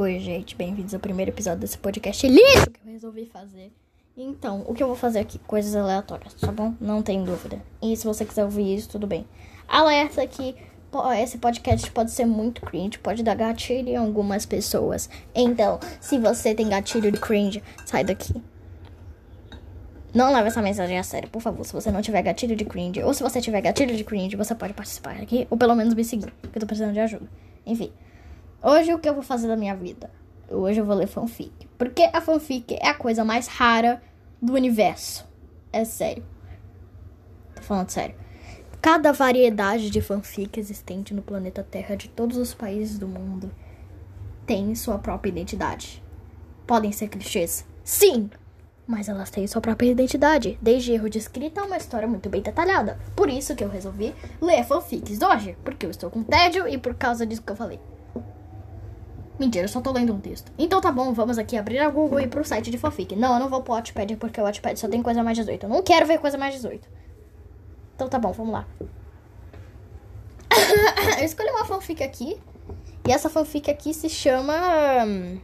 Oi, gente, bem-vindos ao primeiro episódio desse podcast lixo que eu resolvi fazer. Então, o que eu vou fazer aqui? Coisas aleatórias, tá bom? Não tem dúvida. E se você quiser ouvir isso, tudo bem. Alerta que esse podcast pode ser muito cringe, pode dar gatilho em algumas pessoas. Então, se você tem gatilho de cringe, sai daqui. Não leve essa mensagem a sério, por favor. Se você não tiver gatilho de cringe, ou se você tiver gatilho de cringe, você pode participar aqui, ou pelo menos me seguir, porque eu tô precisando de ajuda. Enfim. Hoje o que eu vou fazer da minha vida? Hoje eu vou ler fanfic. Porque a fanfic é a coisa mais rara do universo. É sério. Tô falando sério. Cada variedade de fanfic existente no planeta Terra de todos os países do mundo tem sua própria identidade. Podem ser clichês? Sim! Mas elas têm sua própria identidade, desde erro de escrita a uma história muito bem detalhada. Por isso que eu resolvi ler fanfics hoje, porque eu estou com tédio e por causa disso que eu falei. Mentira, eu só tô lendo um texto. Então tá bom, vamos aqui abrir a Google e ir pro site de fanfic. Não, eu não vou pro Wattpad porque o Wattpad só tem coisa mais 18. Eu não quero ver coisa mais 18. Então tá bom, vamos lá. eu escolhi uma fanfic aqui. E essa fanfic aqui se chama... Hum,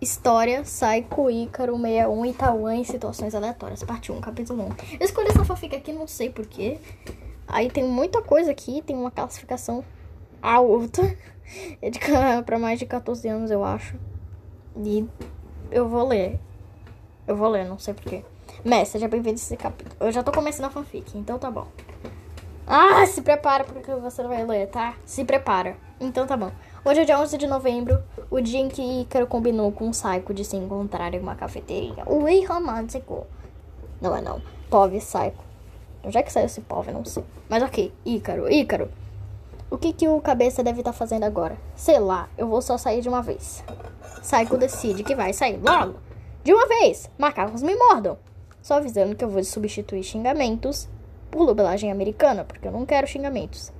História Psycho Ícaro 61 Itaúã em situações aleatórias, parte 1, capítulo 1. Eu escolhi essa fanfic aqui, não sei porquê. Aí tem muita coisa aqui, tem uma classificação alta. É pra mais de 14 anos, eu acho. E eu vou ler. Eu vou ler, não sei porquê. Mestre, seja bem-vindo a esse capítulo. Eu já tô começando a fanfic, então tá bom. Ah, se prepara porque você vai ler, tá? Se prepara. Então tá bom. Hoje é dia 11 de novembro, o dia em que Ícaro combinou com o Saiko de se encontrar em uma cafeteria. Ui, romântico. Não é não. Pove Saiko. Onde é que saiu esse Pove? Não sei. Mas ok, Ícaro, Ícaro. O que, que o cabeça deve estar tá fazendo agora? Sei lá, eu vou só sair de uma vez. Psycho decide que vai sair logo. De uma vez! Macacos me mordam! Só avisando que eu vou substituir xingamentos por dublagem americana, porque eu não quero xingamentos.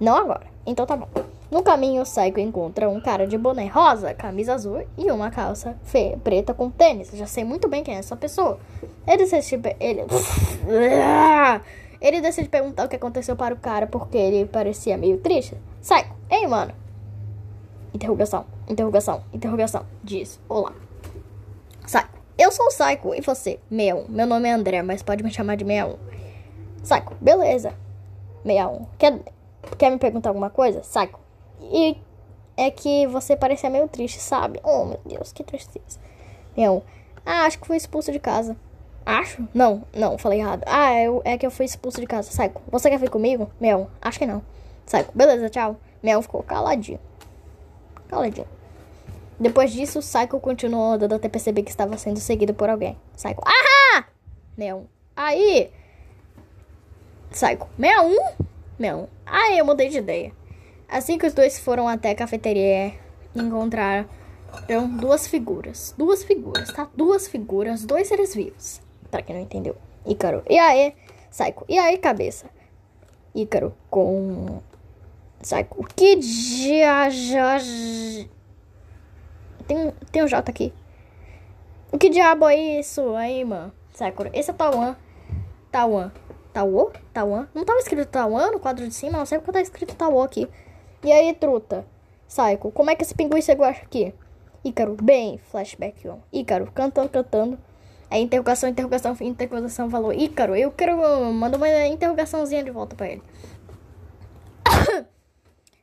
Não agora. Então tá bom. No caminho, o Psycho encontra um cara de boné rosa, camisa azul e uma calça preta com tênis. Já sei muito bem quem é essa pessoa. Ele decide... Ele... Ele decide perguntar o que aconteceu para o cara porque ele parecia meio triste. Sai, ei, mano. Interrogação, interrogação, interrogação. Diz, olá. Sai. Eu sou o Psycho e você? 61. Meu nome é André, mas pode me chamar de 61. Psycho, beleza. 61. Quer, quer me perguntar alguma coisa? Psycho. E é que você parecia meio triste, sabe? Oh, meu Deus, que tristeza. 61. Ah, acho que fui expulso de casa. Acho? Não, não, falei errado. Ah, eu, é que eu fui expulso de casa. Psycho, você quer vir comigo? Mel, acho que não. Psycho, beleza, tchau. Mel ficou caladinho. Caladinho. Depois disso, Psycho continuou andando até perceber que estava sendo seguido por alguém. Psycho, ah! Mel, aí! Mel, um? Mel, aí eu mudei de ideia. Assim que os dois foram até a cafeteria, encontraram duas figuras. Duas figuras, tá? Duas figuras, dois seres vivos. Pra quem não entendeu. Ícaro. E aí, Psycho. E aí, cabeça? Ícaro com. Psycho. Que dia. Tem, tem um J aqui. O que diabo é isso aí, mano? Psycho. Esse é Tauan. Tauan. Tauô? Tauan? Não tava escrito Tauan no quadro de cima? Não sei porque tá escrito Tauô aqui. E aí, truta? Psycho. Como é que esse pinguim chegou aqui? Ícaro. Bem, flashback. Ícaro. Cantando, cantando. Aí interrogação, interrogação, interrogação falou, Ícaro, eu quero. Manda uma interrogaçãozinha de volta pra ele.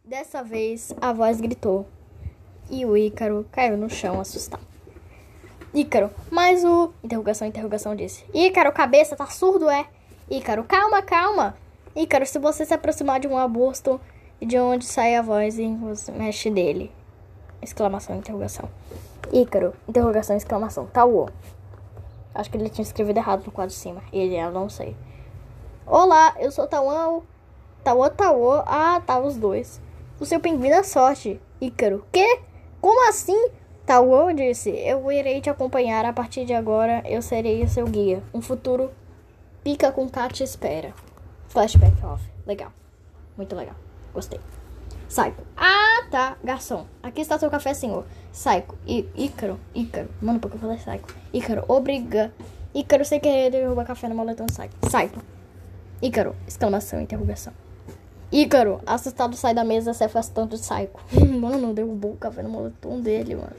Dessa vez a voz gritou. E o Ícaro caiu no chão assustado. Ícaro, mas o. Interrogação, interrogação disse. Ícaro, cabeça, tá surdo, é? Ícaro, calma, calma. Ícaro, se você se aproximar de um arbusto de onde sai a voz você mexe dele. Exclamação, interrogação. Ícaro, interrogação, exclamação. Tauô. Acho que ele tinha escrevido errado no quadro de cima. Ele, eu não sei. Olá, eu sou Tauã. Tauã, Tauã. Ah, tá, os dois. O seu pinguim da sorte, Ícaro. Que? Como assim? Tauã disse: Eu irei te acompanhar a partir de agora. Eu serei o seu guia. Um futuro pica com K te espera. Flashback off. Legal. Muito legal. Gostei. Psycho. Ah, tá. Garçom. Aqui está seu café, senhor. I Ícaro. Ícaro. Mano, porque eu falei Psycho. Ícaro. Obriga. Ícaro sem querer derrubar café no moletom Psycho. Psycho. Ícaro. Exclamação. Interrogação. Ícaro, assustado, sai da mesa se afastando do Psycho. mano, derrubou o café no moletom dele, mano.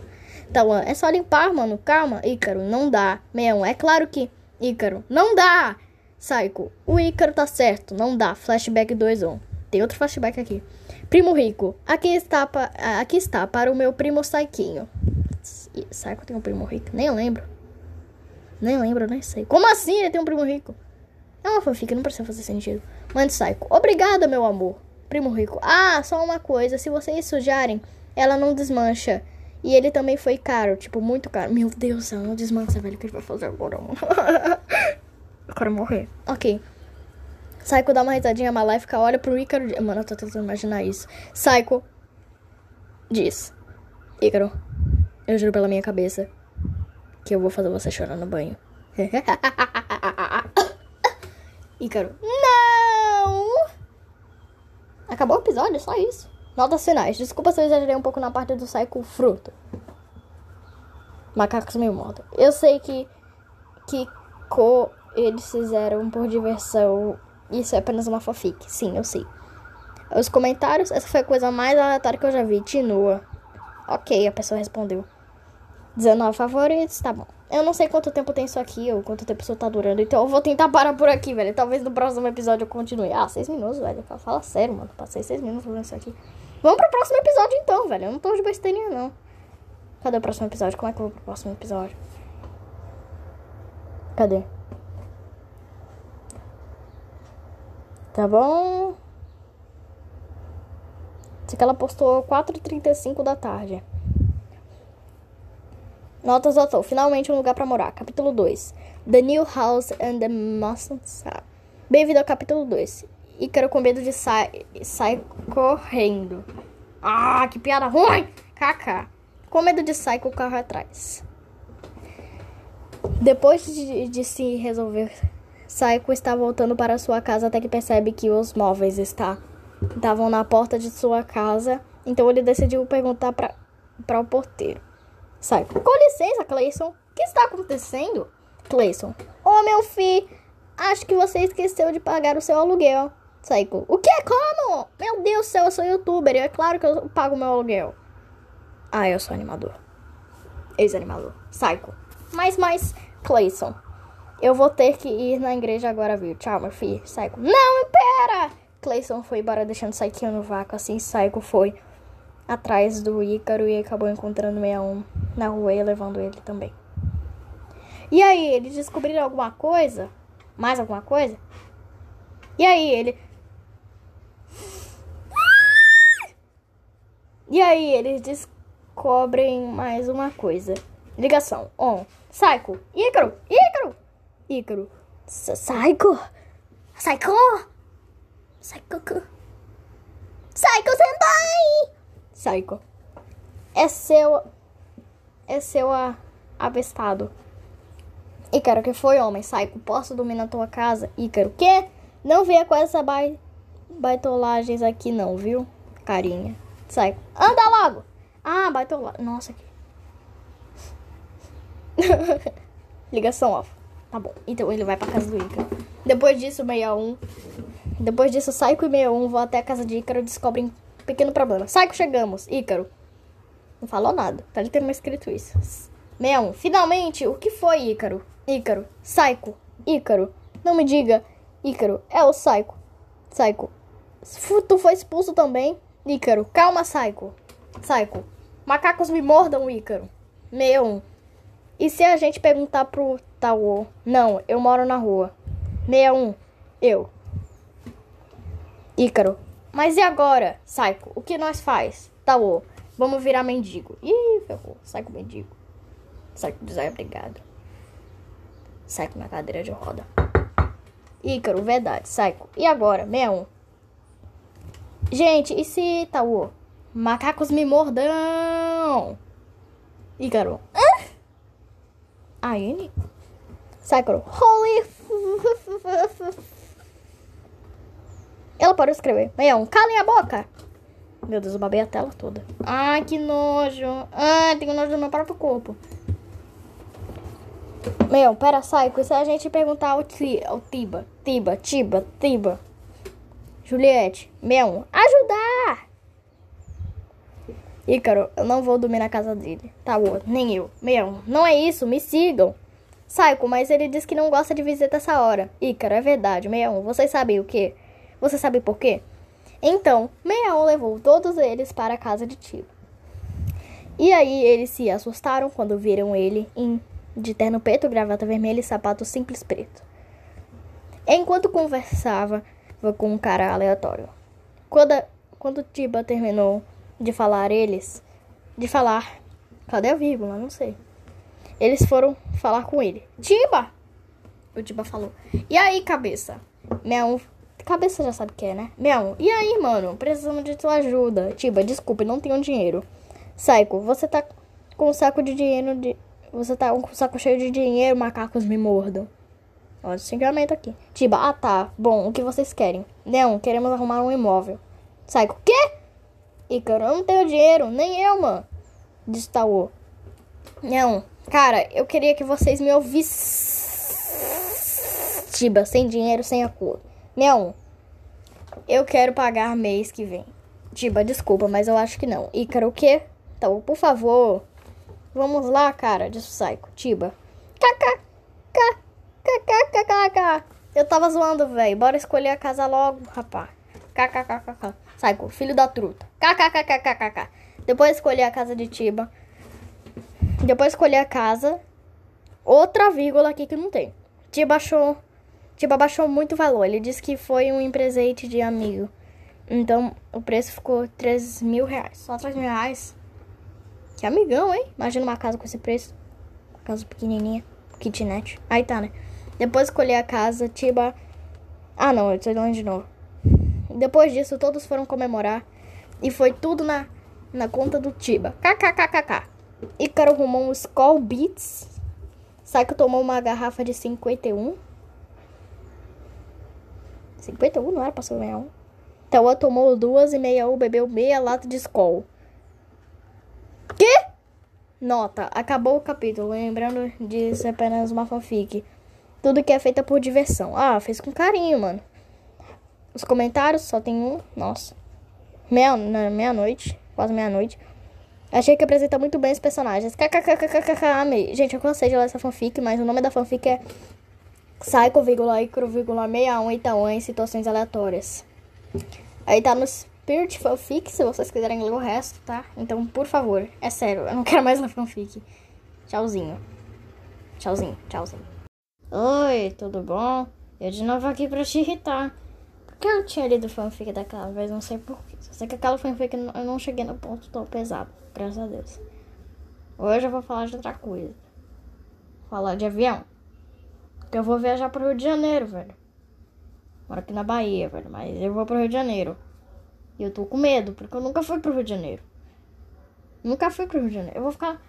Então, é só limpar, mano. Calma, Ícaro, não dá. Meão, é claro que. Ícaro, não dá! Psycho, o Ícaro tá certo, não dá. Flashback 2 on. Tem outro flashback aqui. Primo rico, aqui está, pa... aqui está para o meu primo Saiquinho. Psycho tem um primo rico? Nem lembro. Nem lembro, nem sei. Como assim ele tem um primo rico? É uma fanfic, não precisa fazer sentido. Mande Psycho. Obrigada, meu amor. Primo rico. Ah, só uma coisa. Se vocês sujarem, ela não desmancha. E ele também foi caro, tipo, muito caro. Meu Deus, ela não desmancha, velho. O que ele vai fazer agora, mano? eu quero morrer. Ok. Psycho dá uma risadinha maléfica, olha pro Ícaro. Mano, eu tô tentando imaginar isso. Psycho diz: Ícaro, eu juro pela minha cabeça que eu vou fazer você chorar no banho. Ícaro, não! Acabou o episódio, só isso. Notas finais. Desculpa se eu exagerei um pouco na parte do Psycho fruto. Macacos meio moda. Eu sei que que co eles fizeram por diversão. Isso é apenas uma fanfic. Sim, eu sei. Os comentários, essa foi a coisa mais aleatória que eu já vi. Tinua. Ok, a pessoa respondeu. 19 favoritos, tá bom. Eu não sei quanto tempo tem isso aqui, ou quanto tempo isso tá durando, então eu vou tentar parar por aqui, velho. Talvez no próximo episódio eu continue. Ah, seis minutos, velho. Fala sério, mano. Passei seis minutos fazendo isso aqui. Vamos pro próximo episódio então, velho. Eu não tô de besteirinha, não. Cadê o próximo episódio? Como é que eu vou pro próximo episódio? Cadê? Tá bom. Isso que ela postou 4h35 da tarde. Notas do autor. Finalmente um lugar para morar. Capítulo 2. The New House and the Mustang. Bem-vindo ao capítulo 2. Ícaro com medo de sair sai correndo. Ah, que piada ruim! Kaká. Com medo de sair com o carro atrás. Depois de, de se resolver, Saiko está voltando para sua casa até que percebe que os móveis está, estavam na porta de sua casa. Então ele decidiu perguntar para o porteiro. Saiko, com licença, Clayson. O que está acontecendo? Clayson, oh, meu filho, acho que você esqueceu de pagar o seu aluguel. Saiko, o que? Como? Meu Deus do céu, eu sou youtuber. É claro que eu pago meu aluguel. Ah, eu sou animador. Ex-animador. Saiko. Mas, mas, Clayson. Eu vou ter que ir na igreja agora, viu? Tchau, meu filho. Saiko. Não, pera! Clayson foi embora deixando Saikinho no vácuo. Assim, Saiko foi atrás do Ícaro e acabou encontrando 61 na rua e levando ele também. E aí, eles descobriram alguma coisa? Mais alguma coisa? E aí, ele. E aí, eles descobrem mais uma coisa. Ligação. On. Psycho. Ícaro. Ícaro. Ícaro. Psycho. Psycho. Psycho. Psycho Senpai. Psycho. É seu. É seu avestado. Ícaro, que foi homem? Psycho. Posso dormir na tua casa? Ícaro. Que? Não venha com essa bai... baitolagens aqui não, viu? Carinha. Psycho. Anda logo. Ah, baitolagem. Nossa. Ligação off. Tá bom. Então ele vai pra casa do Ícaro. Depois disso, 61. Depois disso, Psycho e 61 vão até a casa de Ícaro e descobrem um pequeno problema. Psycho, chegamos. Ícaro. Não falou nada. Tá ali tendo escrito isso. 61. Finalmente, o que foi, Ícaro? Ícaro. Psycho. Ícaro. Não me diga. Ícaro. É o Psycho. Psycho. Tu foi expulso também? Ícaro. Calma, Psycho. Psycho. Macacos me mordam, Ícaro. 61. E se a gente perguntar pro Tao? Não, eu moro na rua. 61. Eu. Ícaro. Mas e agora, Psycho? O que nós faz? Tao. Vamos virar mendigo. Ih, ferrou. Psycho mendigo. Psycho desobrigado. Psycho na cadeira de roda. Ícaro, verdade. Psycho. E agora? 61. Gente, e se Tao? Macacos me mordam. Ícaro. Hã? A N? Sakura. Holy. Ela pode escrever. Meião, calem a boca. Meu Deus, eu babei a tela toda. Ai, que nojo. Ai, tenho nojo do meu próprio corpo. Meu, pera, Saiko, se a gente perguntar ao, ti, Tiba, Tiba, Tiba, Tiba. Juliette, meu, ajudar! Ícaro, eu não vou dormir na casa dele. Tá bom, nem eu. Meu, não é isso, me sigam. Saico, mas ele disse que não gosta de visita essa hora. Ícaro, é verdade, Meão, vocês sabem o quê? Você sabe por quê? Então, Meão levou todos eles para a casa de tio. E aí eles se assustaram quando viram ele em, de terno preto, gravata vermelha e sapato simples preto. Enquanto conversava, com um cara aleatório. Quando, quando Tiba terminou de falar eles, de falar, cadê a vírgula? Não sei. Eles foram falar com ele. Tiba! O Tiba falou. E aí, cabeça? Meu, cabeça já sabe o que é, né? Meu, e aí, mano? Precisamos de tua ajuda. Tiba, desculpe, não tenho dinheiro. Psycho, você tá com um saco de dinheiro de... Você tá com um saco cheio de dinheiro, macacos me mordam. O xingamento aqui. Tiba, ah tá. Bom, o que vocês querem? Não, queremos arrumar um imóvel. Psycho, quê? Ícaro, eu não tenho dinheiro, nem eu, mano. Disse Taô. Não, cara, eu queria que vocês me ouvissem. Tiba, sem dinheiro, sem acordo. Não, eu quero pagar mês que vem. Tiba, desculpa, mas eu acho que não. Ícaro, o quê? Então, por favor. Vamos lá, cara, disse Psycho. Tiba. KKK. KKKKK. Eu tava zoando, velho. Bora escolher a casa logo, rapá. KKKKK. Psycho, filho da truta. KKKKKK. Depois escolher a casa de Tiba. Depois escolher a casa. Outra vírgula aqui que não tem. Tiba achou. Tiba baixou muito o valor. Ele disse que foi um presente de amigo. Então o preço ficou 3 mil reais. Só 3 mil reais. Que amigão, hein? Imagina uma casa com esse preço. Uma casa pequenininha. Kitnet. Aí tá, né? Depois escolher a casa, Tiba. Ah, não, eu tô lendo de novo. Depois disso, todos foram comemorar. E foi tudo na, na conta do Tiba. KKKKK. Ícaro arrumou um Skull Beats. Saiko tomou uma garrafa de 51. 51 não era pra ser um. Tawa tomou duas e meia bebeu meia lata de Skull. Que? Nota, acabou o capítulo. Lembrando disso é apenas uma fanfic. Tudo que é feita por diversão. Ah, fez com carinho, mano. Os comentários só tem um. Nossa. Meia, meia-noite. Quase meia-noite. Achei que apresenta muito bem os personagens. KKKKKK, amei. Gente, eu cansei de ler essa fanfic, mas o nome da fanfic é Psycho, vírgula, Icro, vírgula, 61 Itaú em situações aleatórias. Aí tá no Spirit Fanfic, se vocês quiserem ler o resto, tá? Então, por favor, é sério, eu não quero mais ler fanfic. Tchauzinho. Tchauzinho, tchauzinho. Oi, tudo bom? Eu de novo aqui pra te irritar. Por que eu tinha lido fanfic daquela vez? Não sei porquê. Só sei que aquela fanfic eu não cheguei no ponto tão pesado. Graças a Deus. Hoje eu vou falar de outra coisa. Falar de avião. Porque eu vou viajar pro Rio de Janeiro, velho. Moro aqui na Bahia, velho. Mas eu vou pro Rio de Janeiro. E eu tô com medo, porque eu nunca fui pro Rio de Janeiro. Nunca fui pro Rio de Janeiro. Eu vou ficar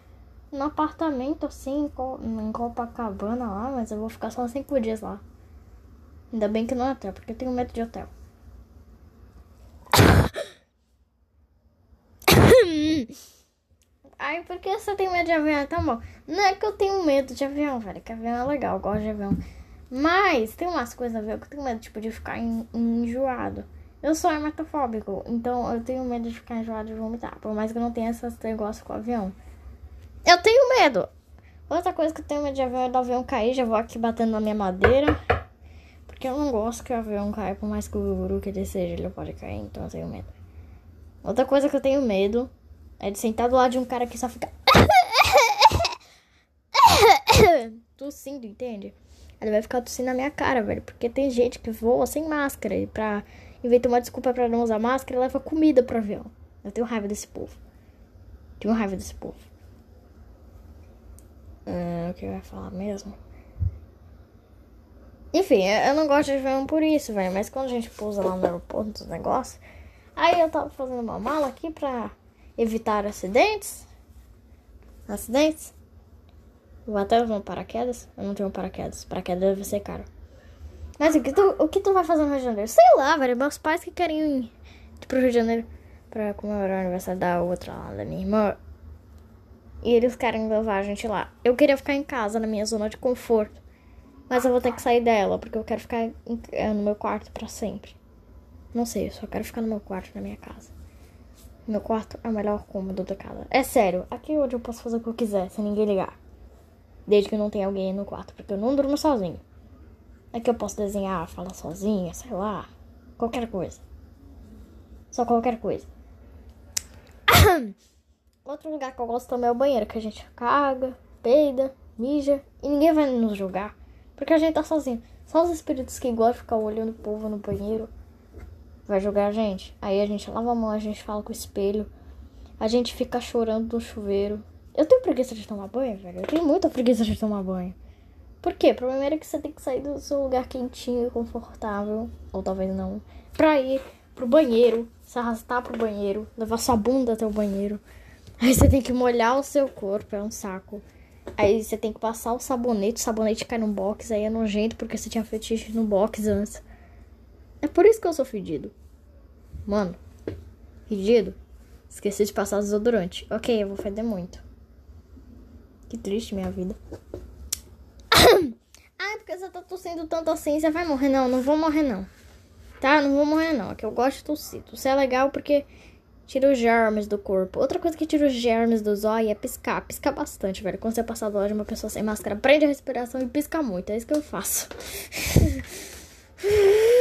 no apartamento assim, em Copacabana lá, mas eu vou ficar só cinco dias lá. Ainda bem que não é hotel, porque eu tenho medo de hotel. Ai, por que você tem medo de avião? Tá bom. Não é que eu tenho medo de avião, velho. Que avião é legal, eu gosto de avião. Mas tem umas coisas a ver que eu tenho medo, tipo, de ficar enjoado. Eu sou hematofóbico, então eu tenho medo de ficar enjoado e vomitar. Por mais que eu não tenha esses negócios com o avião. Eu tenho medo. Outra coisa que eu tenho medo de avião é do avião cair. Já vou aqui batendo na minha madeira. Porque eu não gosto que o avião caia. Por mais que o guru que ele seja, ele pode cair. Então eu tenho medo. Outra coisa que eu tenho medo é de sentar do lado de um cara que só fica. tossindo, entende? Ele vai ficar tossindo na minha cara, velho. Porque tem gente que voa sem máscara. E pra. Inventa uma desculpa pra não usar máscara, leva comida pro avião. Eu tenho raiva desse povo. Tenho raiva desse povo. Hum, o que ia falar mesmo? Enfim, eu não gosto de avião por isso, velho. Mas quando a gente pousa lá no aeroporto dos negócios. Aí eu tava fazendo uma mala aqui pra evitar acidentes. Acidentes? Vou até usar um paraquedas. Eu não tenho um paraquedas. Paraquedas deve ser caro. Mas o que, tu, o que tu vai fazer no Rio de Janeiro? Sei lá, velho. Meus pais que querem ir pro Rio de Janeiro pra comemorar o aniversário da outra lá, da minha irmã. E eles querem levar a gente lá. Eu queria ficar em casa, na minha zona de conforto. Mas eu vou ter que sair dela, porque eu quero ficar em, eh, no meu quarto para sempre. Não sei, eu só quero ficar no meu quarto, na minha casa. Meu quarto é o melhor cômodo da casa. É sério, aqui é onde eu posso fazer o que eu quiser, sem ninguém ligar. Desde que não tenha alguém no quarto, porque eu não durmo sozinho. Aqui eu posso desenhar, falar sozinha, sei lá. Qualquer coisa. Só qualquer coisa. Outro lugar que eu gosto também é o banheiro, que a gente caga, peida, mija e ninguém vai nos julgar. Porque a gente tá sozinho. Só os espíritos que gostam de ficar olhando o povo no banheiro vai julgar a gente. Aí a gente lava a mão, a gente fala com o espelho. A gente fica chorando no chuveiro. Eu tenho preguiça de tomar banho, velho. Eu tenho muita preguiça de tomar banho. Por quê? Primeiro é que você tem que sair do seu lugar quentinho e confortável. Ou talvez não. Pra ir pro banheiro. Se arrastar pro banheiro. Levar sua bunda até o banheiro. Aí você tem que molhar o seu corpo. É um saco. Aí você tem que passar o sabonete. O sabonete cai no box. Aí é nojento porque você tinha fetiche no box antes. É por isso que eu sou fedido. Mano, fedido. Esqueci de passar desodorante. Ok, eu vou feder muito. Que triste minha vida. ah, porque você tá tossindo tanto assim, você vai morrer. Não, não vou morrer não. Tá? Não vou morrer não. É que eu gosto de tossir. Tossir é legal porque tira os germes do corpo. Outra coisa que tira os germes do zóio é piscar. Piscar bastante, velho. Quando você passar do lado de uma pessoa sem máscara, prende a respiração e pisca muito. É isso que eu faço.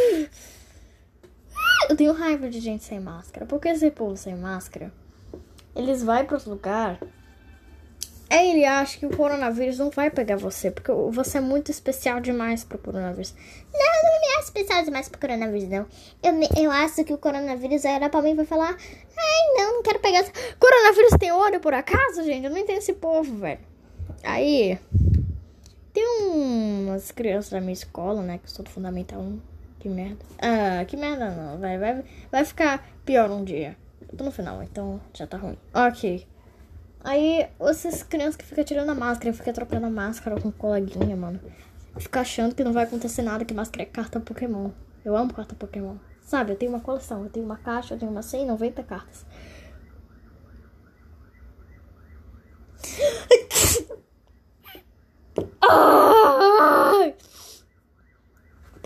Eu tenho raiva de gente sem máscara. Porque esse povo sem máscara, eles vão para os lugares. Aí ele acha que o coronavírus não vai pegar você, porque você é muito especial demais pro coronavírus. Não, não me acho especial demais pro coronavírus, não. Eu, eu acho que o coronavírus era pra mim vai falar, ai, não, não quero pegar. Coronavírus tem olho por acaso, gente? Eu não entendo esse povo, velho. Aí, tem umas crianças da minha escola, né, que eu sou do Fundamental 1. Que merda. Ah, que merda não. Vai, vai, vai ficar pior um dia. Eu tô no final, então já tá ruim. Ok. Aí, essas crianças que ficam tirando a máscara, fica trocando a máscara com coleguinha, mano. Fica achando que não vai acontecer nada, que máscara é carta Pokémon. Eu amo carta Pokémon. Sabe, eu tenho uma coleção, eu tenho uma caixa, eu tenho umas 190 cartas. Ai!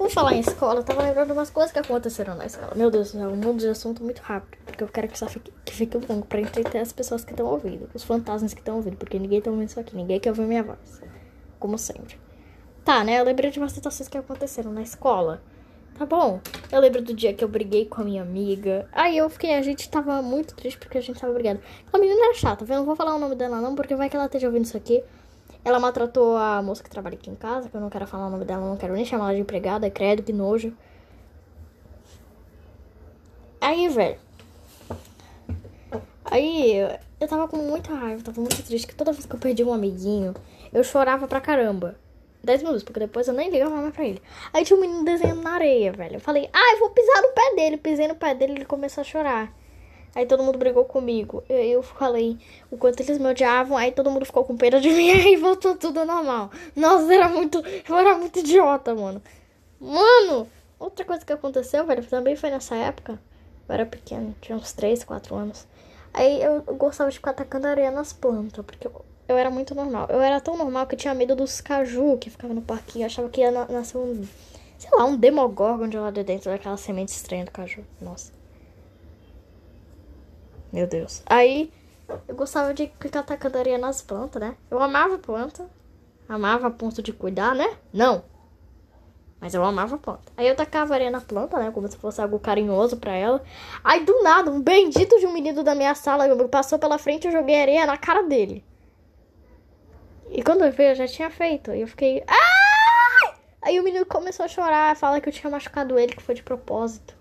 Por falar em escola, eu tava lembrando umas coisas que aconteceram na escola. Meu Deus do céu, um mundo de assunto muito rápido. Porque eu quero que só fique, que fique longo pra entreter as pessoas que estão ouvindo. Os fantasmas que estão ouvindo. Porque ninguém tá ouvindo isso aqui. Ninguém quer ouvir minha voz. Como sempre. Tá, né? Eu lembrei de umas situações que aconteceram na escola. Tá bom? Eu lembro do dia que eu briguei com a minha amiga. Aí eu fiquei, a gente tava muito triste porque a gente tava brigando. A menina era chata, viu? Eu não vou falar o nome dela não, porque vai que ela esteja ouvindo isso aqui. Ela maltratou a moça que trabalha aqui em casa, que eu não quero falar o nome dela, não quero nem chamar ela de empregada, credo, que nojo. Aí, velho. Aí, eu tava com muita raiva, tava muito triste, que toda vez que eu perdi um amiguinho, eu chorava pra caramba. 10 minutos, porque depois eu nem ligava mais pra ele. Aí tinha um menino desenhando na areia, velho. Eu falei, ah, eu vou pisar no pé dele. Pisei no pé dele e ele começou a chorar. Aí todo mundo brigou comigo. Eu, eu falei o quanto eles me odiavam. Aí todo mundo ficou com pena de mim. Aí voltou tudo normal. Nossa, era muito. Eu era muito idiota, mano. Mano, outra coisa que aconteceu, velho, também foi nessa época. Eu era pequeno, tinha uns 3, 4 anos. Aí eu, gostava de ficar atacando areia nas plantas, porque eu, eu, era muito normal. Eu era tão normal que eu tinha medo dos caju que ficava no parquinho. Eu achava que ia nascer um. Sei lá, um demogorgon de lá de dentro daquela semente estranha do caju. Nossa. Meu Deus. Aí eu gostava de ficar atacando areia nas plantas, né? Eu amava planta. Amava a ponto de cuidar, né? Não. Mas eu amava planta. Aí eu tacava areia na planta, né? Como se fosse algo carinhoso para ela. Aí do nada, um bendito de um menino da minha sala passou pela frente e eu joguei areia na cara dele. E quando eu vi, eu já tinha feito. E eu fiquei. Ai! Aí o menino começou a chorar, fala que eu tinha machucado ele, que foi de propósito.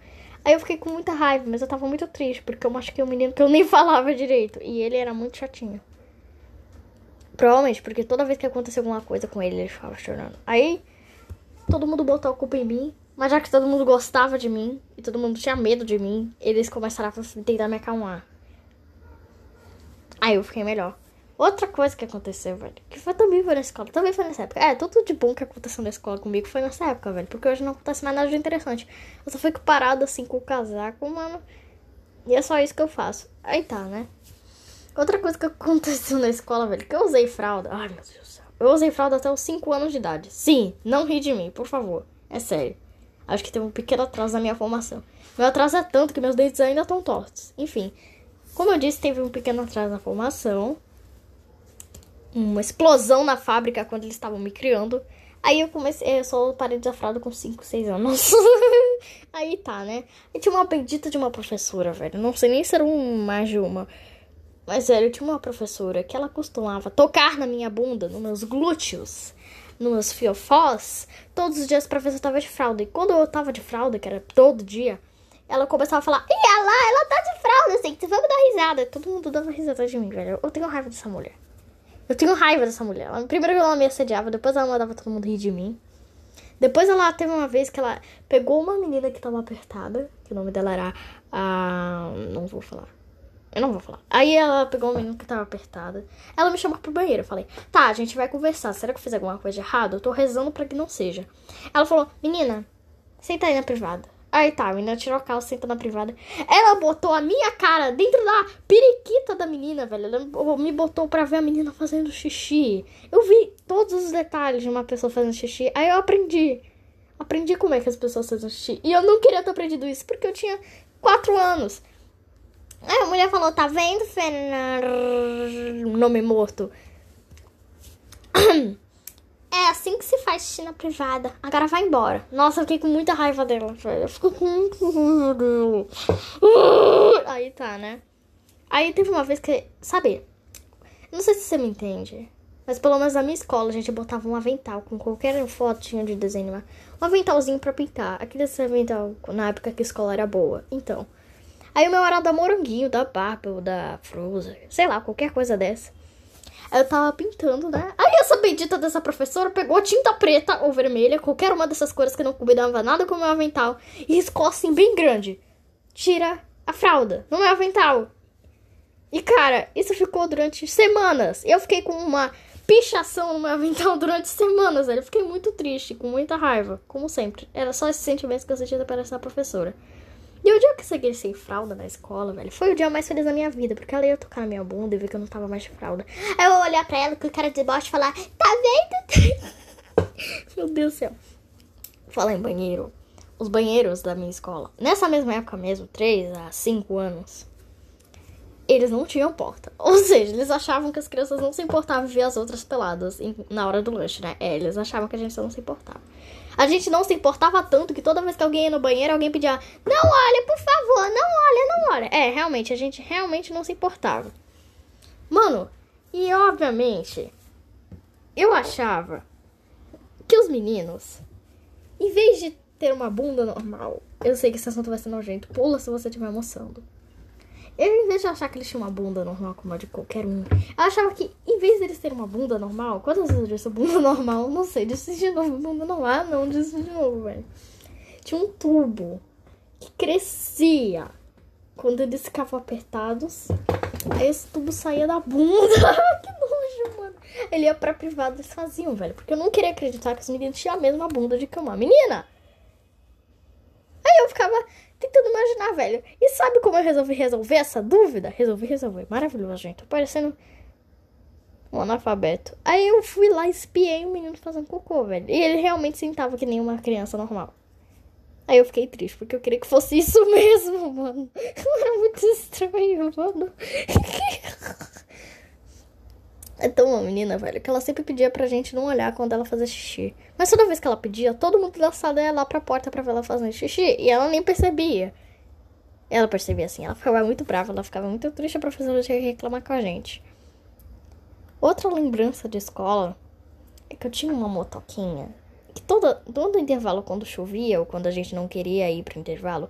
Aí eu fiquei com muita raiva, mas eu tava muito triste, porque eu machuquei um menino que eu nem falava direito. E ele era muito chatinho. Provavelmente, porque toda vez que acontecia alguma coisa com ele, ele ficava chorando. Aí, todo mundo botou a culpa em mim. Mas já que todo mundo gostava de mim, e todo mundo tinha medo de mim, eles começaram a tentar me acalmar. Aí eu fiquei melhor. Outra coisa que aconteceu, velho, que foi também foi na escola, também foi nessa época. É, tudo de bom que aconteceu na escola comigo foi nessa época, velho, porque hoje não acontece mais nada de interessante. Eu só fico parado assim com o casaco, mano. E é só isso que eu faço. Aí tá, né? Outra coisa que aconteceu na escola, velho, que eu usei fralda. Ai, meu Deus do céu. Eu usei fralda até os 5 anos de idade. Sim, não ri de mim, por favor. É sério. Acho que teve um pequeno atraso na minha formação. Meu atraso é tanto que meus dentes ainda estão tortos. Enfim, como eu disse, teve um pequeno atraso na formação. Uma explosão na fábrica quando eles estavam me criando. Aí eu comecei, eu só parei de fralda com 5, 6 anos. Aí tá, né? E tinha uma bendita de uma professora, velho. Não sei nem se era um, mais de uma. Mas, sério, eu tinha uma professora que ela costumava tocar na minha bunda, nos meus glúteos, nos meus fiofós, todos os dias se eu tava de fralda. E quando eu tava de fralda, que era todo dia, ela começava a falar: Ih, lá, ela tá de fralda, assim, me dar risada. Todo mundo dava risada de mim, velho. Eu tenho raiva dessa mulher. Eu tenho raiva dessa mulher. Ela, primeiro ela me assediava, depois ela mandava todo mundo rir de mim. Depois ela teve uma vez que ela pegou uma menina que tava apertada, que o nome dela era a. Não vou falar. Eu não vou falar. Aí ela pegou uma menina que tava apertada. Ela me chamou pro banheiro. Eu falei, tá, a gente vai conversar. Será que eu fiz alguma coisa de errado? Eu tô rezando pra que não seja. Ela falou, menina, senta aí na privada. Aí tá, a menina tirou a calça, senta na privada. Ela botou a minha cara dentro da periquita da menina, velho. Ela me botou pra ver a menina fazendo xixi. Eu vi todos os detalhes de uma pessoa fazendo xixi. Aí eu aprendi. Aprendi como é que as pessoas fazem xixi. E eu não queria ter aprendido isso porque eu tinha quatro anos. Aí a mulher falou, tá vendo, Fernando? Nome morto. É assim que se faz xixi na privada. Agora vai embora. Nossa, eu fiquei com muita raiva dela, velho. Eu fico com muita raiva dela. Aí tá, né? Aí teve uma vez que. Sabe? Não sei se você me entende. Mas pelo menos na minha escola a gente botava um avental com qualquer fotinho de desenho. Um aventalzinho pra pintar. Aquele avental na época que a escola era boa. Então. Aí o meu era da Moranguinho, da Purple, da Fruza. Sei lá, qualquer coisa dessa. Eu tava pintando, né? Aí essa bendita dessa professora pegou tinta preta ou vermelha, qualquer uma dessas cores que não combinava nada com o meu avental, e riscou assim bem grande. Tira a fralda no meu avental. E cara, isso ficou durante semanas. Eu fiquei com uma pichação no meu avental durante semanas, velho. Eu fiquei muito triste, com muita raiva, como sempre. Era só esses sentimentos que eu sentia para essa professora. E o dia que eu segui sem fralda na escola, velho, foi o dia mais feliz da minha vida. Porque ela ia tocar na minha bunda e ver que eu não tava mais de fralda. Aí eu olhar pra ela com cara de bosta e falar: Tá vendo? Meu Deus do céu. Falar em banheiro. Os banheiros da minha escola. Nessa mesma época mesmo, 3 a 5 anos, eles não tinham porta. Ou seja, eles achavam que as crianças não se importavam ver as outras peladas na hora do lanche, né? É, eles achavam que a gente não se importava. A gente não se importava tanto que toda vez que alguém ia no banheiro, alguém pedia: Não olha, por favor, não olha, não olha. É, realmente, a gente realmente não se importava. Mano, e obviamente, eu achava que os meninos, em vez de ter uma bunda normal, eu sei que esse assunto vai ser nojento, pula se você estiver almoçando. Eu, em vez de achar que eles tinham uma bunda normal como a de qualquer um, eu achava que, em vez deles terem uma bunda normal, quantas vezes eu disse bunda normal? Não sei, disse de novo bunda normal. Ah, não, disse de novo, velho. Tinha um tubo que crescia quando eles ficavam apertados. Aí esse tubo saía da bunda. que nojo, mano. Ele ia pra privada, eles faziam, velho. Porque eu não queria acreditar que os meninos tinham a mesma bunda de que uma menina. Aí eu ficava tentando imaginar, velho. E sabe como eu resolvi resolver essa dúvida? Resolvi resolver. Maravilhoso, gente. Tô parecendo um analfabeto. Aí eu fui lá e espiei um menino fazendo cocô, velho. E ele realmente sentava que nem uma criança normal. Aí eu fiquei triste, porque eu queria que fosse isso mesmo, mano. Era muito estranho, mano. Então, uma menina, velho, que ela sempre pedia pra gente não olhar quando ela fazia xixi. Mas toda vez que ela pedia, todo mundo da sala ia lá pra porta pra ver ela fazendo xixi. E ela nem percebia. Ela percebia assim, ela ficava muito brava, ela ficava muito triste, a professora tinha reclamar com a gente. Outra lembrança de escola é que eu tinha uma motoquinha. Que toda, todo intervalo, quando chovia ou quando a gente não queria ir pro intervalo,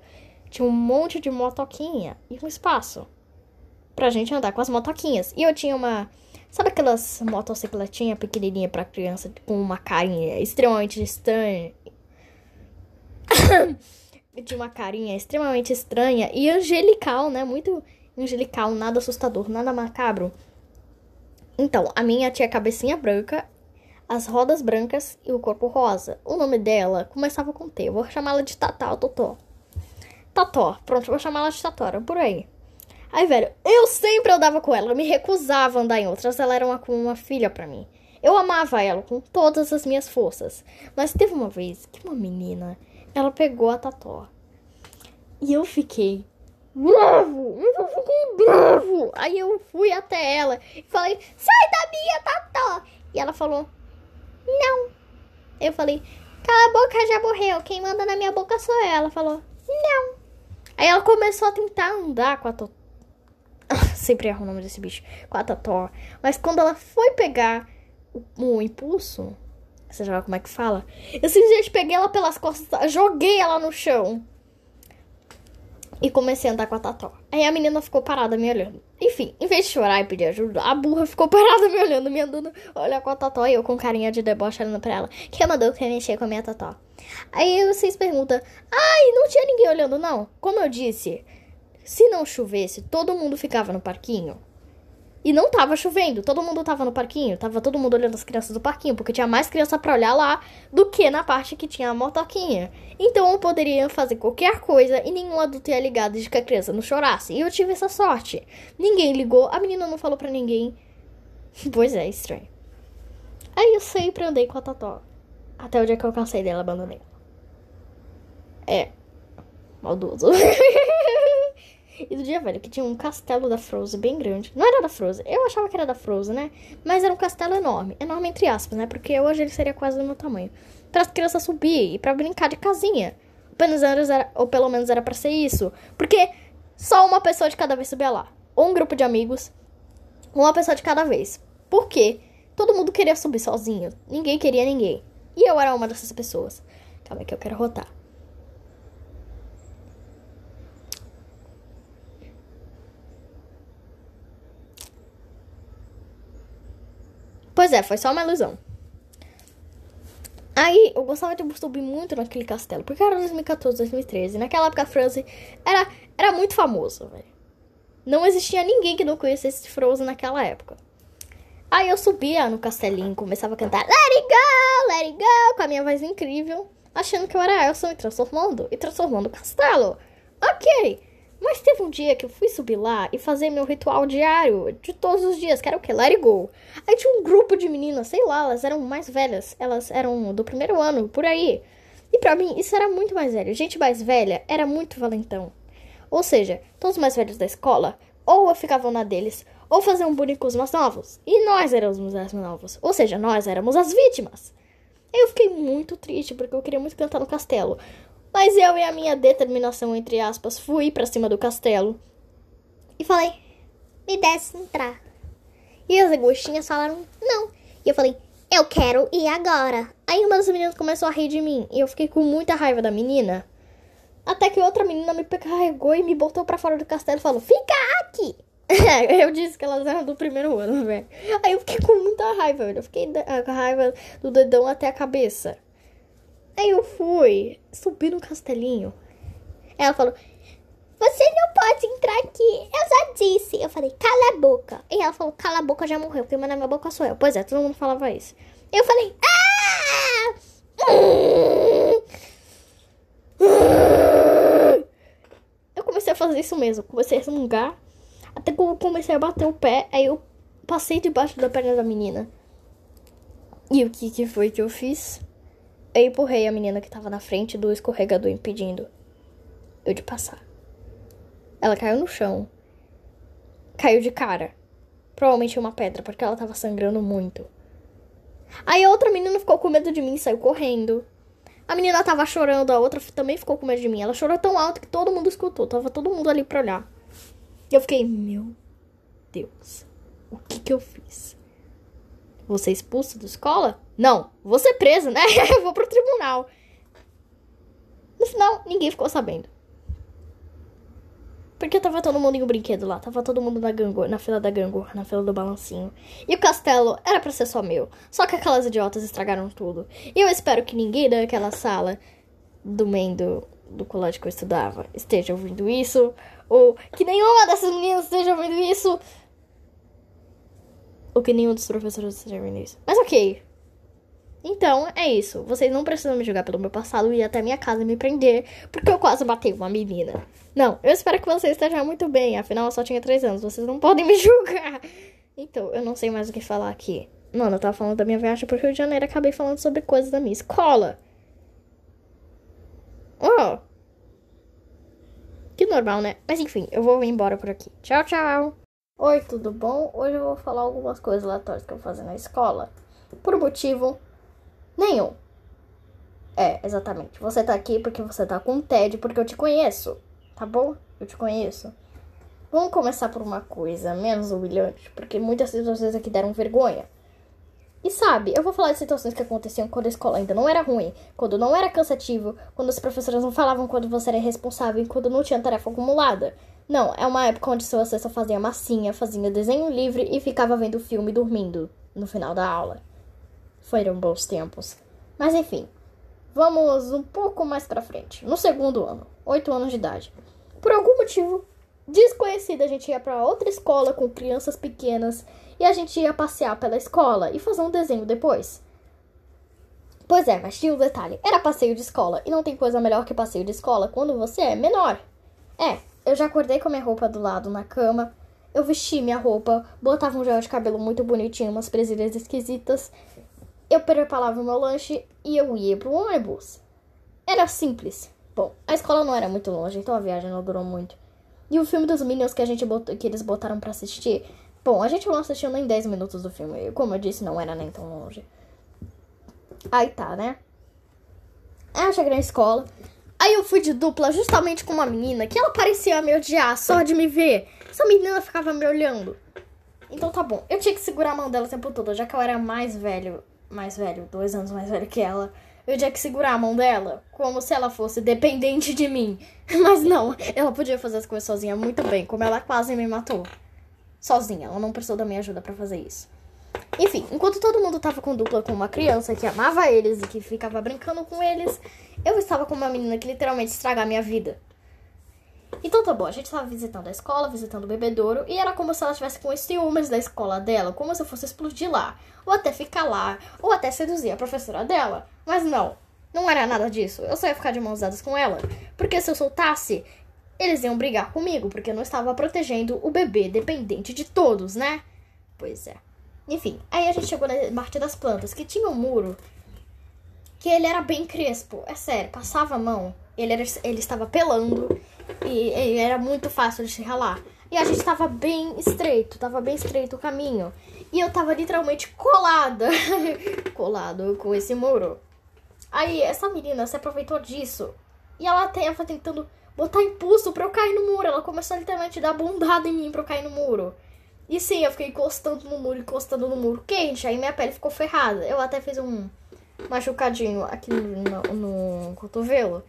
tinha um monte de motoquinha e um espaço pra gente andar com as motoquinhas. E eu tinha uma Sabe aquelas motocicletinhas pequenininha para criança com uma carinha extremamente estranha? de uma carinha extremamente estranha e angelical, né? Muito angelical, nada assustador, nada macabro. Então, a minha tinha a cabecinha branca, as rodas brancas e o corpo rosa. O nome dela começava com T. Eu vou chamá-la de Tatá, Totó. Tató, pronto, vou chamá-la de Tatora, por aí. Aí, velho, eu sempre andava com ela. Eu me recusava a andar em outras. Ela era uma, como uma filha para mim. Eu amava ela com todas as minhas forças. Mas teve uma vez que uma menina ela pegou a Tató. E eu fiquei bravo, eu fiquei bravo. Aí eu fui até ela e falei, sai da minha Tató. E ela falou, não. Eu falei, cala a boca, já morreu. Quem manda na minha boca sou ela. Falou, não. Aí ela começou a tentar andar com a Totó. Sempre erro o nome desse bicho. Totó. Mas quando ela foi pegar o, o impulso, você já como é que fala? Eu simplesmente peguei ela pelas costas, joguei ela no chão. E comecei a andar com a Tató. Aí a menina ficou parada me olhando. Enfim, em vez de chorar e pedir ajuda, a burra ficou parada me olhando, me andando, olha com a Tató e eu com carinha de deboche olhando pra ela. Quem mandou que mexer com a minha Tató? Aí vocês perguntam, ai, não tinha ninguém olhando, não. Como eu disse, se não chovesse, todo mundo ficava no parquinho. E não tava chovendo, todo mundo tava no parquinho, tava todo mundo olhando as crianças do parquinho, porque tinha mais criança para olhar lá do que na parte que tinha a motoquinha. Então eu poderia fazer qualquer coisa e nenhum adulto ia ligar desde que a criança não chorasse. E eu tive essa sorte. Ninguém ligou, a menina não falou para ninguém. Pois é, estranho. Aí eu sempre andei com a Tató. Até o dia que eu cansei dela, abandonei. É. Maldoso. E do dia velho, que tinha um castelo da Frozen bem grande. Não era da Frozen, eu achava que era da Frozen, né? Mas era um castelo enorme. Enorme entre aspas, né? Porque hoje ele seria quase do meu tamanho. Para as crianças subir e para brincar de casinha. Apenas era, ou pelo menos era para ser isso. Porque só uma pessoa de cada vez subia lá. Ou um grupo de amigos. Uma pessoa de cada vez. Por quê? Todo mundo queria subir sozinho. Ninguém queria ninguém. E eu era uma dessas pessoas. Calma aí que eu quero rotar. Pois é, foi só uma ilusão. Aí, eu gostava de subir muito naquele castelo, porque era 2014, 2013. Naquela época, a Frozen era, era muito famosa, velho. Não existia ninguém que não conhecesse Frozen naquela época. Aí eu subia no castelinho, começava a cantar Let it go, let it go, com a minha voz incrível, achando que eu era Elsa e transformando, e transformando o castelo. Ok, mas teve um dia que eu fui subir lá e fazer meu ritual diário de todos os dias, que era o que? Let it go. Aí tinha um grupo de meninas, sei lá, elas eram mais velhas, elas eram do primeiro ano, por aí. E para mim, isso era muito mais velho. Gente mais velha era muito valentão. Ou seja, todos os mais velhos da escola, ou ficavam na deles, ou faziam bullying com os mais novos. E nós éramos os mais novos. Ou seja, nós éramos as vítimas. Eu fiquei muito triste porque eu queria muito cantar no castelo. Mas eu e a minha determinação, entre aspas, fui para cima do castelo e falei: me desce entrar. E as agostinhas falaram: não. E eu falei: eu quero ir agora. Aí uma das meninas começou a rir de mim e eu fiquei com muita raiva da menina. Até que outra menina me carregou e me botou para fora do castelo e falou: fica aqui. eu disse que elas eram do primeiro ano, velho. Aí eu fiquei com muita raiva, velho. Eu fiquei com raiva do dedão até a cabeça. Aí eu fui subir no castelinho. Ela falou: Você não pode entrar aqui. Eu já disse. Eu falei: Cala a boca. E ela falou: Cala a boca, já morreu. Quem manda minha boca sou eu. Pois é, todo mundo falava isso. Eu falei: Ah! Eu comecei a fazer isso mesmo. Comecei a resmungar. Até que eu comecei a bater o pé. Aí eu passei debaixo da perna da menina. E o que, que foi que eu fiz? Eu empurrei a menina que tava na frente do escorregador, impedindo eu de passar. Ela caiu no chão. Caiu de cara. Provavelmente uma pedra, porque ela tava sangrando muito. Aí a outra menina ficou com medo de mim e saiu correndo. A menina tava chorando, a outra também ficou com medo de mim. Ela chorou tão alto que todo mundo escutou. Tava todo mundo ali pra olhar. E eu fiquei, meu Deus, o que que eu fiz? Você expulso da escola? Não, vou ser presa, né? Eu vou pro tribunal. No final, ninguém ficou sabendo. Porque tava todo mundo em um brinquedo lá. Tava todo mundo na gangorra, na fila da gangorra, na fila do balancinho. E o castelo era para ser só meu. Só que aquelas idiotas estragaram tudo. E eu espero que ninguém daquela sala do Mendo do colégio que eu estudava esteja ouvindo isso. Ou que nenhuma dessas meninas esteja ouvindo isso. Ou que nenhum dos professores esteja vendo isso. Mas ok. Então, é isso. Vocês não precisam me julgar pelo meu passado e ir até minha casa me prender, porque eu quase matei uma menina. Não, eu espero que você esteja muito bem, afinal eu só tinha 3 anos, vocês não podem me julgar. Então, eu não sei mais o que falar aqui. Mano, eu tava falando da minha viagem pro Rio de Janeiro, acabei falando sobre coisas da minha escola. Oh! Que normal, né? Mas enfim, eu vou embora por aqui. Tchau, tchau! Oi, tudo bom? Hoje eu vou falar algumas coisas aleatórias que eu vou fazer na escola. Por motivo nenhum. É, exatamente. Você tá aqui porque você tá com TED, porque eu te conheço. Tá bom? Eu te conheço. Vamos começar por uma coisa menos humilhante, porque muitas situações aqui deram vergonha. E sabe, eu vou falar de situações que aconteciam quando a escola ainda não era ruim, quando não era cansativo, quando os professores não falavam quando você era responsável e quando não tinha tarefa acumulada. Não, é uma época onde você só fazia massinha, fazia desenho livre e ficava vendo filme dormindo no final da aula. Foram bons tempos. Mas enfim, vamos um pouco mais pra frente. No segundo ano, 8 anos de idade. Por algum motivo desconhecido, a gente ia para outra escola com crianças pequenas e a gente ia passear pela escola e fazer um desenho depois. Pois é, mas tinha um detalhe: era passeio de escola e não tem coisa melhor que passeio de escola quando você é menor. É, eu já acordei com a minha roupa do lado na cama, eu vesti minha roupa, botava um gel de cabelo muito bonitinho, umas presilhas esquisitas, eu preparava o meu lanche e eu ia pro ônibus. Era simples. Bom, a escola não era muito longe, então a viagem não durou muito. E o filme dos Minions que a gente botou, que eles botaram para assistir Bom, a gente não assistiu nem 10 minutos do filme. Como eu disse, não era nem tão longe. Aí tá, né? Aí eu cheguei na escola. Aí eu fui de dupla justamente com uma menina que ela parecia me odiar só de me ver. Essa menina ficava me olhando. Então tá bom. Eu tinha que segurar a mão dela o tempo todo, já que eu era mais velho. Mais velho, dois anos mais velho que ela. Eu tinha que segurar a mão dela como se ela fosse dependente de mim. Mas não, ela podia fazer as coisas sozinha muito bem, como ela quase me matou sozinha. Ela não precisou da minha ajuda para fazer isso. Enfim, enquanto todo mundo tava com dupla com uma criança que amava eles e que ficava brincando com eles, eu estava com uma menina que literalmente estragar minha vida. Então tá bom, a gente estava visitando a escola, visitando o bebedouro, e era como se ela estivesse com os ciúmes da escola dela, como se eu fosse explodir lá, ou até ficar lá, ou até seduzir a professora dela. Mas não, não era nada disso. Eu só ia ficar de mãos dadas com ela, porque se eu soltasse, eles iam brigar comigo, porque eu não estava protegendo o bebê dependente de todos, né? Pois é. Enfim, aí a gente chegou na parte das plantas, que tinha um muro que ele era bem crespo. É sério, passava a mão, ele, era, ele estava pelando e ele era muito fácil de se ralar. E a gente estava bem estreito, estava bem estreito o caminho. E eu estava literalmente colada, colado com esse muro. Aí essa menina se aproveitou disso e ela estava tentando botar impulso pra eu cair no muro. Ela começou literalmente a dar bundada em mim pra eu cair no muro. E sim, eu fiquei encostando no muro, encostando no muro quente. Aí minha pele ficou ferrada. Eu até fiz um machucadinho aqui no, no, no cotovelo.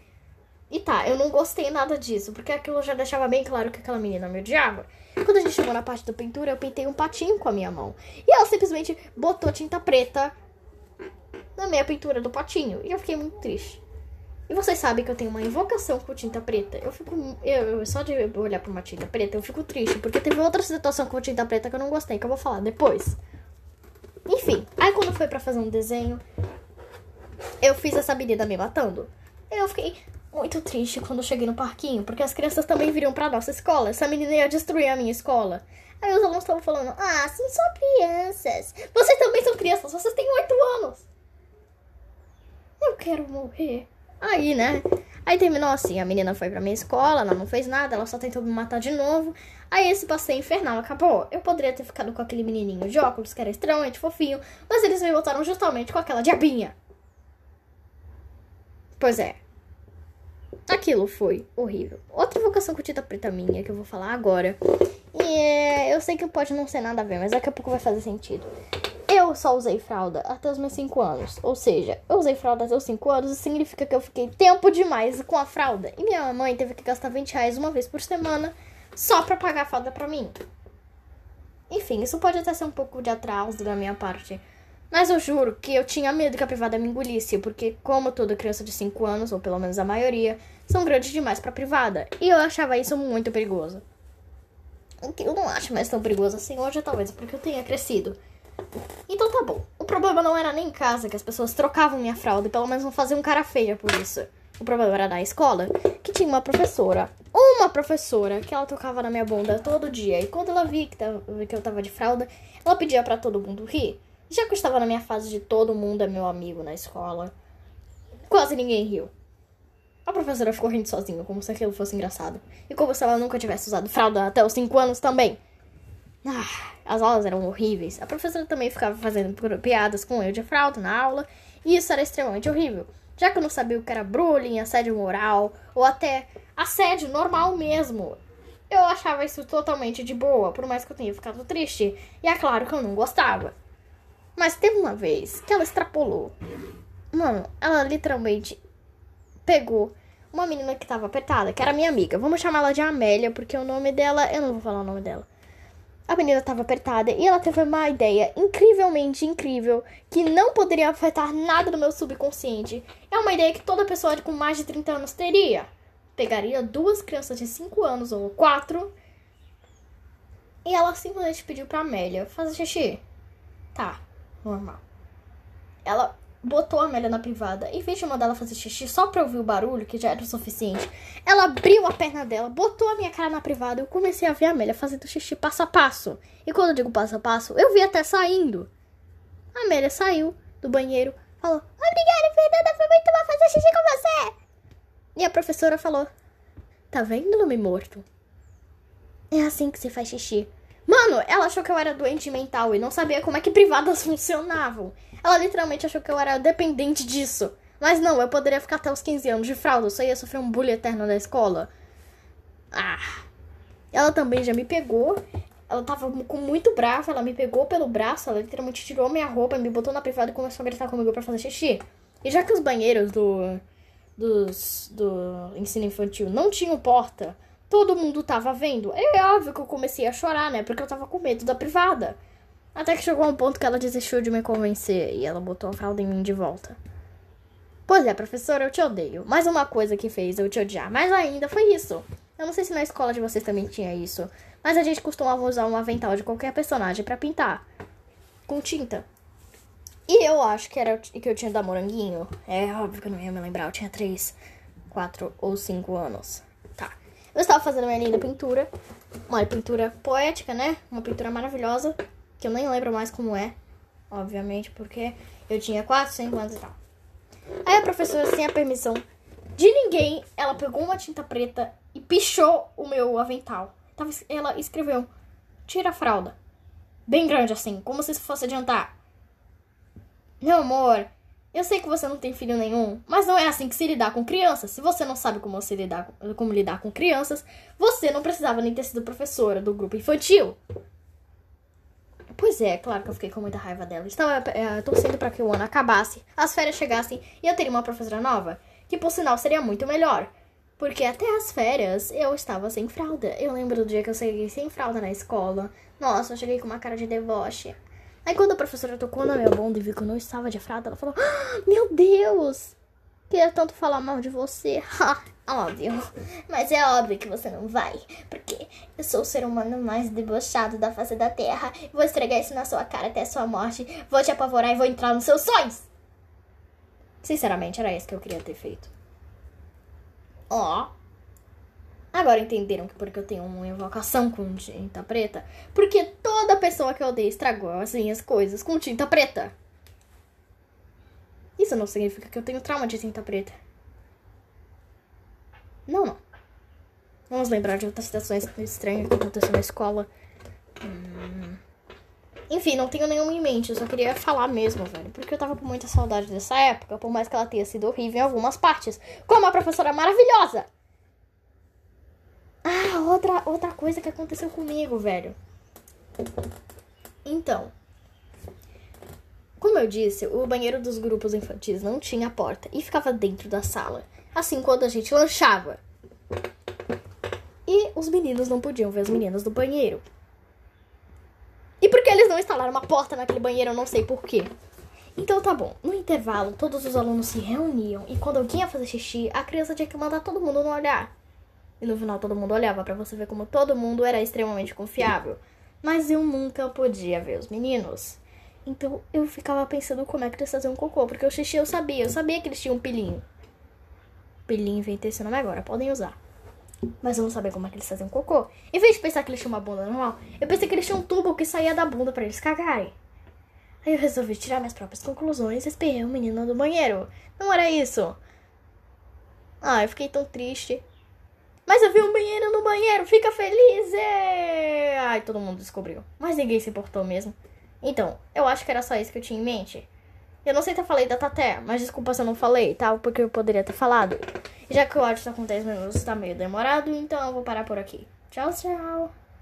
E tá, eu não gostei nada disso, porque aquilo já deixava bem claro que aquela menina me odiava. Quando a gente chegou na parte da pintura, eu pintei um patinho com a minha mão. E ela simplesmente botou tinta preta na minha pintura do patinho. E eu fiquei muito triste. E vocês sabem que eu tenho uma invocação com tinta preta. Eu fico. Eu, só de olhar pra uma tinta preta, eu fico triste. Porque teve outra situação com tinta preta que eu não gostei, que eu vou falar depois. Enfim, aí quando foi para fazer um desenho, eu fiz essa menina me matando. Eu fiquei muito triste quando eu cheguei no parquinho, porque as crianças também viriam pra nossa escola. Essa menina ia destruir a minha escola. Aí os alunos estavam falando: Ah, sim, são crianças. Vocês também são crianças, vocês têm oito anos. Eu quero morrer. Aí, né? Aí terminou assim, a menina foi pra minha escola, ela não fez nada, ela só tentou me matar de novo. Aí esse passeio infernal acabou. Eu poderia ter ficado com aquele menininho de óculos, que era extremamente fofinho, mas eles me botaram justamente com aquela diabinha. Pois é. Aquilo foi horrível. Outra vocação com tinta preta minha que eu vou falar agora. E é, eu sei que pode não ser nada a ver, mas daqui a pouco vai fazer sentido. Eu só usei fralda até os meus 5 anos. Ou seja, eu usei fralda até os 5 anos e significa que eu fiquei tempo demais com a fralda. E minha mãe teve que gastar 20 reais uma vez por semana só pra pagar a fralda pra mim. Enfim, isso pode até ser um pouco de atraso da minha parte. Mas eu juro que eu tinha medo que a privada me engolisse, porque, como toda criança de 5 anos, ou pelo menos a maioria, são grandes demais pra privada. E eu achava isso muito perigoso. O que eu não acho mais tão perigoso assim hoje, talvez porque eu tenha crescido. Então tá bom. O problema não era nem em casa, que as pessoas trocavam minha fralda e pelo menos não faziam cara feia por isso. O problema era na escola, que tinha uma professora, uma professora, que ela tocava na minha bunda todo dia. E quando ela vi que, tava, que eu tava de fralda, ela pedia para todo mundo rir. Já que eu estava na minha fase de todo mundo é meu amigo na escola, quase ninguém riu. A professora ficou rindo sozinha, como se aquilo fosse engraçado. E como se ela nunca tivesse usado fralda até os 5 anos também. Ah, as aulas eram horríveis. A professora também ficava fazendo piadas com eu de fralda na aula. E isso era extremamente horrível. Já que eu não sabia o que era bullying, assédio moral, ou até assédio normal mesmo. Eu achava isso totalmente de boa, por mais que eu tenha ficado triste. E é claro que eu não gostava. Mas teve uma vez que ela extrapolou. Mano, ela literalmente pegou uma menina que tava apertada, que era minha amiga. Vamos chamar ela de Amélia, porque o nome dela. Eu não vou falar o nome dela. A menina tava apertada e ela teve uma ideia incrivelmente incrível que não poderia afetar nada no meu subconsciente. É uma ideia que toda pessoa com mais de 30 anos teria. Pegaria duas crianças de 5 anos ou 4 e ela simplesmente pediu pra Amélia fazer xixi. Tá, normal. Ela botou a Amélia na privada. Em vez de mandar ela fazer xixi só pra ouvir o barulho, que já era o suficiente, ela abriu a perna dela, botou a minha cara na privada e eu comecei a ver a Amélia fazendo xixi passo a passo. E quando eu digo passo a passo, eu vi até saindo. A Amélia saiu do banheiro, falou: Obrigada, Fernanda, foi muito bom fazer xixi com você. E a professora falou: Tá vendo, nome morto? É assim que se faz xixi. Mano, ela achou que eu era doente mental e não sabia como é que privadas funcionavam. Ela literalmente achou que eu era dependente disso. Mas não, eu poderia ficar até os 15 anos de fralda, eu só ia sofrer um bullying eterno na escola. Ah. Ela também já me pegou. Ela tava com muito brava, ela me pegou pelo braço, ela literalmente tirou minha roupa, me botou na privada e começou a gritar comigo para fazer xixi. E já que os banheiros do dos, do ensino infantil não tinham porta, todo mundo tava vendo. É óbvio que eu comecei a chorar, né? Porque eu tava com medo da privada. Até que chegou um ponto que ela desistiu de me convencer e ela botou a fralda em mim de volta. Pois é, professora, eu te odeio. Mais uma coisa que fez eu te odiar. Mais ainda foi isso. Eu não sei se na escola de vocês também tinha isso, mas a gente costumava usar um avental de qualquer personagem para pintar com tinta. E eu acho que era que eu tinha da Moranguinho. É óbvio que eu não ia me lembrar, eu tinha 3, 4 ou 5 anos. Eu estava fazendo minha linda pintura. Uma pintura poética, né? Uma pintura maravilhosa que eu nem lembro mais como é, obviamente, porque eu tinha 4, 5 anos e tal. Aí a professora, sem a permissão de ninguém, ela pegou uma tinta preta e pichou o meu avental. Ela escreveu: Tira a fralda. Bem grande assim, como se fosse adiantar. Meu amor, eu sei que você não tem filho nenhum, mas não é assim que se lidar com crianças. Se você não sabe como, se lidar, como lidar com crianças, você não precisava nem ter sido professora do grupo infantil. Pois é, claro que eu fiquei com muita raiva dela. Estava é, torcendo para que o ano acabasse, as férias chegassem e eu teria uma professora nova, que por sinal seria muito melhor. Porque até as férias eu estava sem fralda. Eu lembro do dia que eu cheguei sem fralda na escola. Nossa, eu cheguei com uma cara de deboche. Aí quando a professora tocou na minha bunda e viu que eu não estava de fralda, ela falou: ah, Meu Deus! Queria tanto falar mal de você. Óbvio. Mas é óbvio que você não vai. Porque eu sou o ser humano mais debochado da face da terra. Vou esfregar isso na sua cara até a sua morte. Vou te apavorar e vou entrar nos seus sonhos. Sinceramente, era isso que eu queria ter feito. Ó. Oh. Agora entenderam que porque eu tenho uma invocação com tinta preta? Porque toda pessoa que eu odeio estragou as minhas coisas com tinta preta. Isso não significa que eu tenho trauma de tinta preta. Não, não. Vamos lembrar de outras situações estranhas que aconteceram na escola. Hum. Enfim, não tenho nenhuma em mente. Eu só queria falar mesmo, velho. Porque eu tava com muita saudade dessa época. Por mais que ela tenha sido horrível em algumas partes. Como a professora maravilhosa. Ah, outra, outra coisa que aconteceu comigo, velho. Então. Como eu disse, o banheiro dos grupos infantis não tinha porta e ficava dentro da sala assim quando a gente lanchava. E os meninos não podiam ver as meninas do banheiro. E porque eles não instalaram uma porta naquele banheiro, eu não sei porquê. Então tá bom, no intervalo todos os alunos se reuniam e quando alguém ia fazer xixi, a criança tinha que mandar todo mundo não olhar. E no final todo mundo olhava para você ver como todo mundo era extremamente confiável. Mas eu nunca podia ver os meninos. Então eu ficava pensando como é que eles faziam cocô, porque o xixi eu sabia, eu sabia que eles tinham um pilinho. Pelinho, inventei esse nome agora, podem usar. Mas eu não sabia como é que eles faziam cocô. Em vez de pensar que eles tinham uma bunda normal, eu pensei que eles tinham um tubo que saía da bunda para eles cagarem. Aí eu resolvi tirar minhas próprias conclusões e esperei o menino do banheiro. Não era isso. Ah, eu fiquei tão triste. Mas eu vi um banheiro no banheiro, fica feliz! É... Ai, todo mundo descobriu. Mas ninguém se importou mesmo. Então, eu acho que era só isso que eu tinha em mente. Eu não sei se eu falei da Taté, mas desculpa se eu não falei, tá? Porque eu poderia ter falado. Já que o áudio tá com 10 minutos, tá meio demorado, então eu vou parar por aqui. Tchau, tchau!